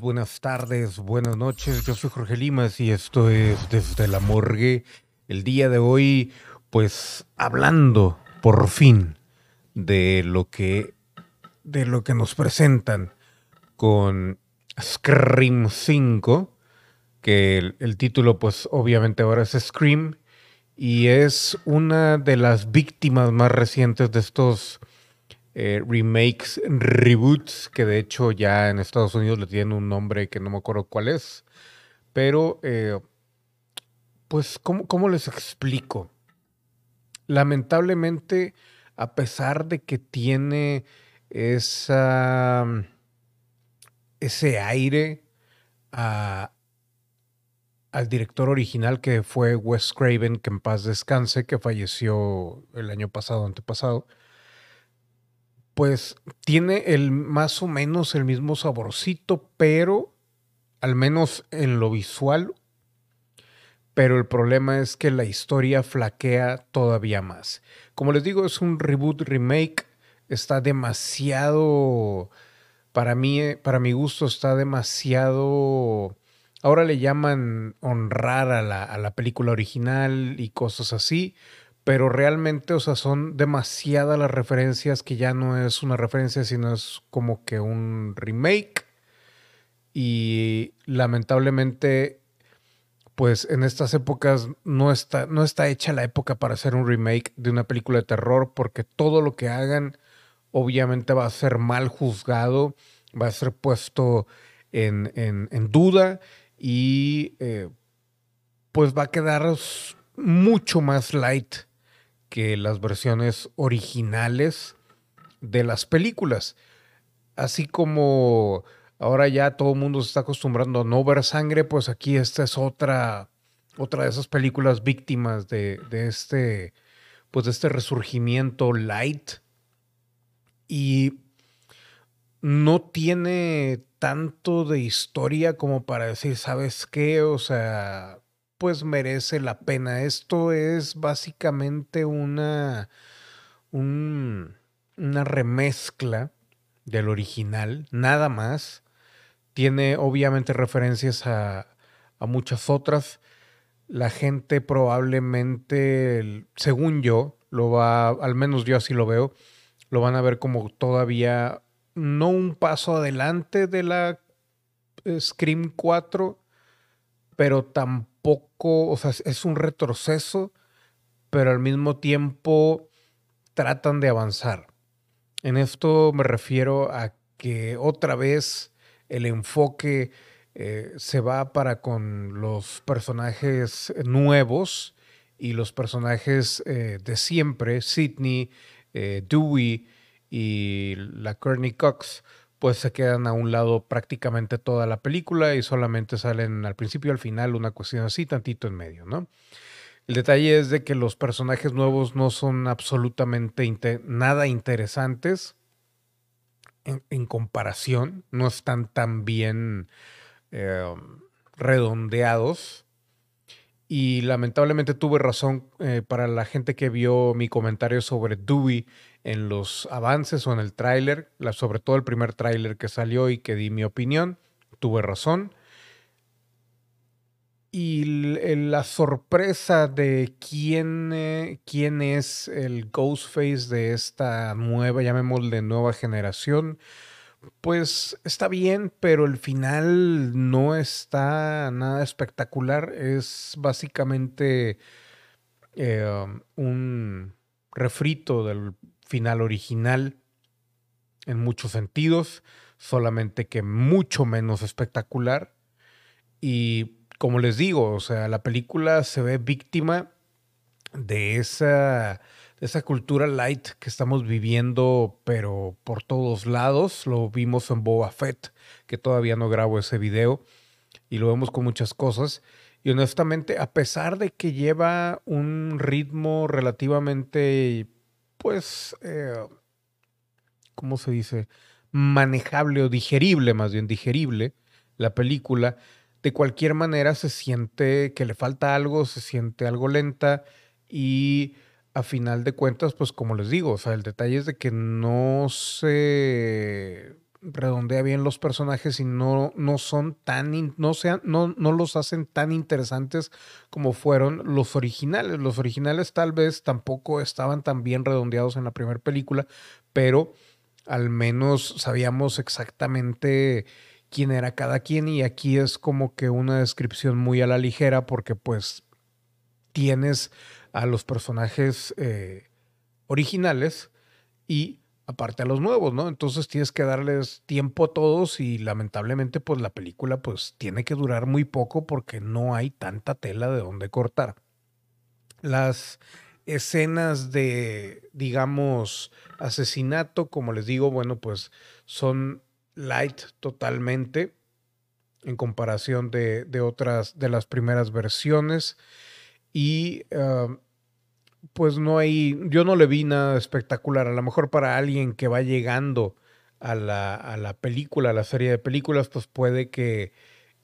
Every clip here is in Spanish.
buenas tardes, buenas noches. Yo soy Jorge Limas y esto es Desde la Morgue. El día de hoy, pues hablando por fin de lo que de lo que nos presentan con Scream 5, que el, el título pues obviamente ahora es Scream y es una de las víctimas más recientes de estos eh, remakes, reboots, que de hecho ya en Estados Unidos le tienen un nombre que no me acuerdo cuál es. Pero, eh, pues, ¿cómo, ¿cómo les explico? Lamentablemente, a pesar de que tiene esa, ese aire a, al director original que fue Wes Craven, que en paz descanse, que falleció el año pasado, antepasado pues tiene el más o menos el mismo saborcito, pero al menos en lo visual. Pero el problema es que la historia flaquea todavía más. Como les digo, es un reboot remake. Está demasiado. Para mí, para mi gusto, está demasiado. Ahora le llaman honrar a la, a la película original y cosas así pero realmente, o sea, son demasiadas las referencias que ya no es una referencia, sino es como que un remake. Y lamentablemente, pues en estas épocas no está, no está hecha la época para hacer un remake de una película de terror, porque todo lo que hagan obviamente va a ser mal juzgado, va a ser puesto en, en, duda y eh, pues va a quedar mucho más light que las versiones originales de las películas. Así como ahora ya todo el mundo se está acostumbrando a no ver sangre, pues aquí esta es otra, otra de esas películas víctimas de, de este, pues de este resurgimiento light. Y no tiene tanto de historia como para decir, ¿sabes qué? O sea, pues merece la pena. Esto es básicamente una, una remezcla del original, nada más. Tiene obviamente referencias a, a muchas otras. La gente probablemente, según yo, lo va, al menos yo así lo veo, lo van a ver como todavía no un paso adelante de la Scream 4, pero tampoco poco, o sea, es un retroceso, pero al mismo tiempo tratan de avanzar. En esto me refiero a que otra vez el enfoque eh, se va para con los personajes nuevos y los personajes eh, de siempre, Sidney, eh, Dewey y la Courtney Cox, pues se quedan a un lado prácticamente toda la película y solamente salen al principio y al final una cuestión así, tantito en medio, ¿no? El detalle es de que los personajes nuevos no son absolutamente nada interesantes en, comparación, no están tan bien em, redondeados. Y lamentablemente tuve razón eh, para la gente que vio mi comentario sobre Dewey en los avances o en el tráiler, sobre todo el primer tráiler que salió y que di mi opinión, tuve razón. Y la sorpresa de quién, eh, quién es el Ghostface de esta nueva, llamémosle nueva generación, pues está bien, pero el final no está nada espectacular. Es básicamente eh, un refrito del final original en muchos sentidos, solamente que mucho menos espectacular. Y como les digo, o sea, la película se ve víctima de esa, de esa cultura light que estamos viviendo, pero por todos lados. Lo vimos en Boba Fett, que todavía no grabo ese video, y lo vemos con muchas cosas. Y honestamente, a pesar de que lleva un ritmo relativamente, pues, eh, ¿cómo se dice? Manejable o digerible, más bien digerible, la película, de cualquier manera se siente que le falta algo, se siente algo lenta y a final de cuentas, pues como les digo, o sea, el detalle es de que no se redondea bien los personajes y no, no son tan, no, sean, no, no los hacen tan interesantes como fueron los originales. Los originales tal vez tampoco estaban tan bien redondeados en la primera película, pero al menos sabíamos exactamente quién era cada quien y aquí es como que una descripción muy a la ligera porque pues tienes a los personajes eh, originales y aparte a los nuevos, ¿no? Entonces tienes que darles tiempo a todos y lamentablemente pues la película pues tiene que durar muy poco porque no hay tanta tela de donde cortar. Las escenas de, digamos, asesinato, como les digo, bueno, pues son light totalmente en comparación de, de otras, de las primeras versiones. Y ah, pues no hay, yo no le vi nada espectacular. A lo mejor para alguien que va llegando a la, a la película, a la serie de películas, pues puede que,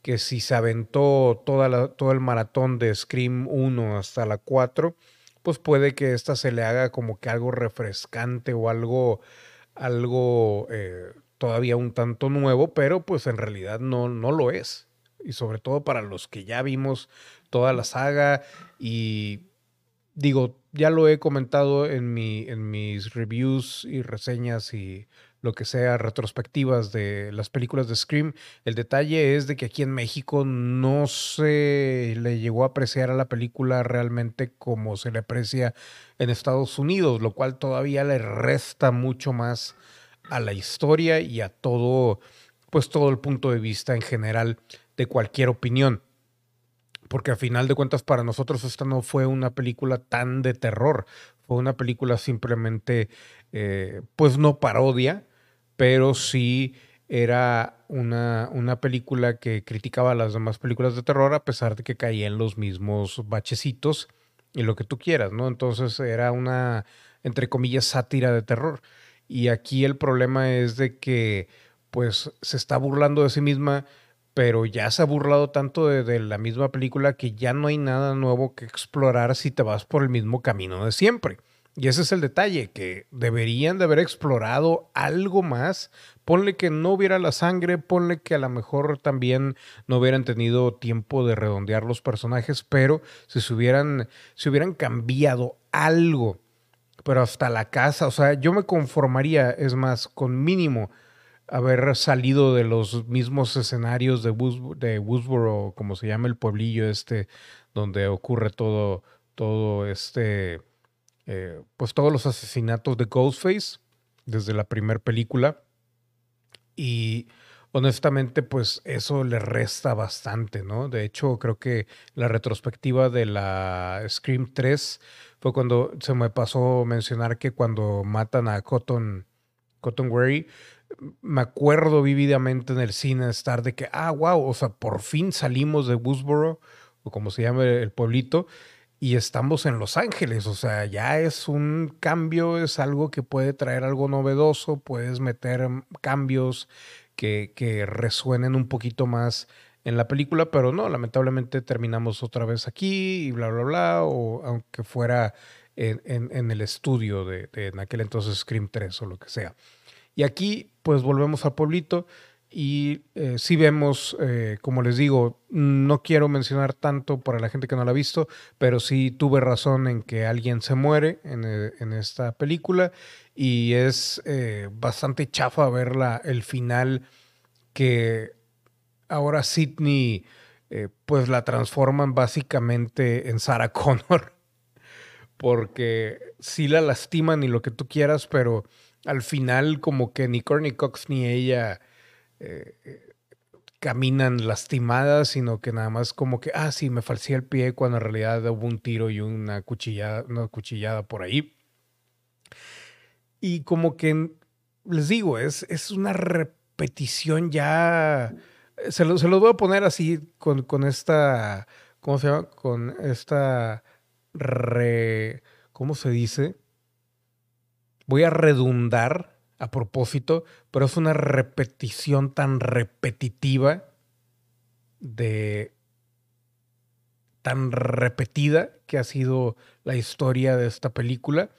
que si se aventó toda la, todo el maratón de Scream 1 hasta la 4, pues puede que esta se le haga como que algo refrescante o algo, algo eh, todavía un tanto nuevo, pero pues en realidad no, no lo es. Y sobre todo para los que ya vimos toda la saga y digo, ya lo he comentado en, mi, en mis reviews y reseñas y lo que sea, retrospectivas de las películas de Scream. El detalle es de que aquí en México no se le llegó a apreciar a la película realmente como se le aprecia en Estados Unidos, lo cual todavía le resta mucho más a la historia y a todo, pues todo el punto de vista en general de cualquier opinión porque a final de cuentas para nosotros esta no fue una película tan de terror, fue una película simplemente, eh, pues no parodia, pero sí era una, una, película que criticaba las demás películas de terror a pesar de que caía en los mismos bachecitos y lo que tú quieras, ¿no? Entonces era una, entre comillas, sátira de terror. Y aquí el problema es de que, pues, se está burlando de sí misma pero ya se ha burlado tanto de, la misma película que ya no hay nada nuevo que explorar si te vas por el mismo camino de siempre. Y ese es el detalle, que deberían de haber explorado algo más. Ponle que no hubiera la sangre, ponle que a lo mejor también no hubieran tenido tiempo de redondear los personajes, pero si se hubieran, si hubieran cambiado algo, pero hasta la casa, o sea, yo me conformaría, es más, con mínimo haber salido de los mismos escenarios de, de Woodsboro, como se llama el pueblillo este, donde ocurre todo, todo este, eh, pues todos los asesinatos de Ghostface desde la primera película. Y honestamente, pues eso le resta bastante, ¿no? De hecho, creo que la retrospectiva de la Scream 3 fue cuando se me pasó mencionar que cuando matan a Cotton, Cotton Wary, me acuerdo vividamente en el cine estar de que, ah, wow, o sea, por fin salimos de Woodsboro, o como se llama el pueblito, y estamos en Los Ángeles. O sea, ya es un cambio, es algo que puede traer algo novedoso, puedes meter cambios que, que resuenen un poquito más en la película, pero no, lamentablemente terminamos otra vez aquí y bla, bla, bla, o aunque fuera en, en, el estudio de, de, en aquel entonces Scream 3 o lo que sea. Y aquí pues volvemos al pueblito y eh, si vemos, eh, como les digo, no quiero mencionar tanto para la gente que no la ha visto, pero sí tuve razón en que alguien se muere en, eh, esta película y es bastante chafa ver el final que ahora Sidney pues la transforman básicamente en Sarah Connor. Porque sí la lastiman y lo que tú quieras, pero al final como que ni Courtney Cox ni ella eh, caminan lastimadas, sino que nada más como que, ah, sí, me falsé el pie cuando en realidad hubo un tiro y una cuchillada, una cuchillada por ahí. Y como que, les digo, es, es una repetición ya, se, lo, se los voy a poner así con, con esta, ¿cómo se llama? Con esta re, ¿cómo se dice? Voy a redundar a propósito, pero es una repetición tan repetitiva de tan repetida que ha sido la historia de esta película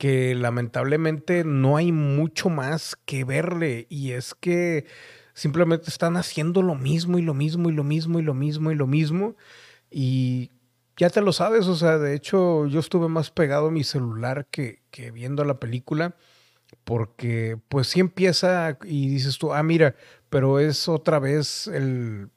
que lamentablemente no hay mucho más que verle. Y es que simplemente están haciendo lo mismo y lo mismo y lo mismo y lo mismo y lo mismo. Y ya te lo sabes, o sea, de hecho yo estuve más pegado a mi celular que, que viendo la película porque pues sí empieza y dices tú, ah, mira, pero es otra vez el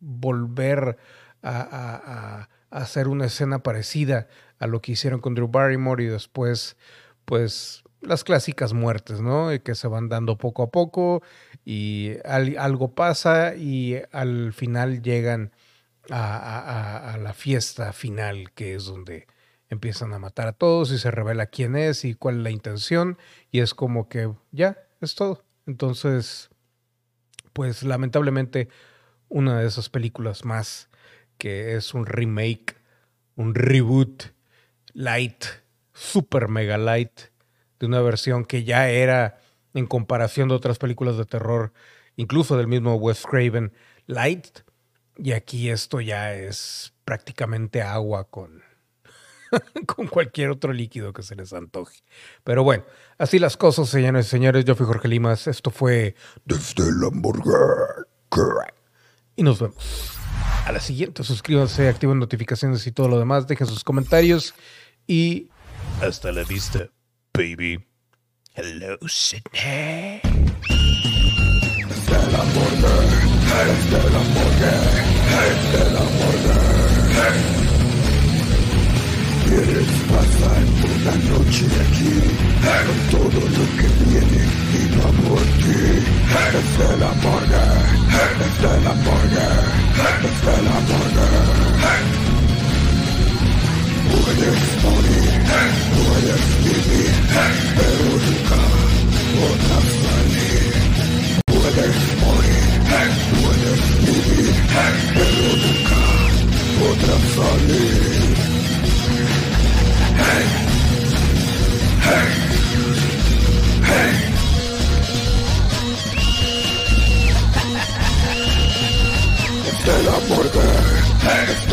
volver a, hacer una escena parecida a lo que hicieron con Drew Barrymore y después, pues, las clásicas muertes, ¿no? Que se van dando poco a poco y algo pasa y al final llegan a, la fiesta final, que es donde empiezan a matar a todos y se revela quién es y cuál es la intención y es como que ya, es todo. Entonces, pues lamentablemente una de esas películas más que es un remake, un reboot light, super mega light de una versión que ya era en comparación de otras películas de terror, incluso del mismo Wes Craven, light. Y aquí esto ya es prácticamente agua con, con cualquier otro líquido que se les antoje. Pero bueno, así las cosas, señores y señores. Yo fui Jorge Limas. Esto fue Desde el Hamburger. Y nos vemos. A la siguiente, suscríbanse, activen notificaciones y todo lo demás. Dejen sus comentarios. Y hasta la vista, baby. Hello, Sydney. Desde el hamburger. Hamburger. Desde el hamburger. Quieres pasar una noche aquí con todo lo que viene y no por ti. Morgan! Stella Morgan!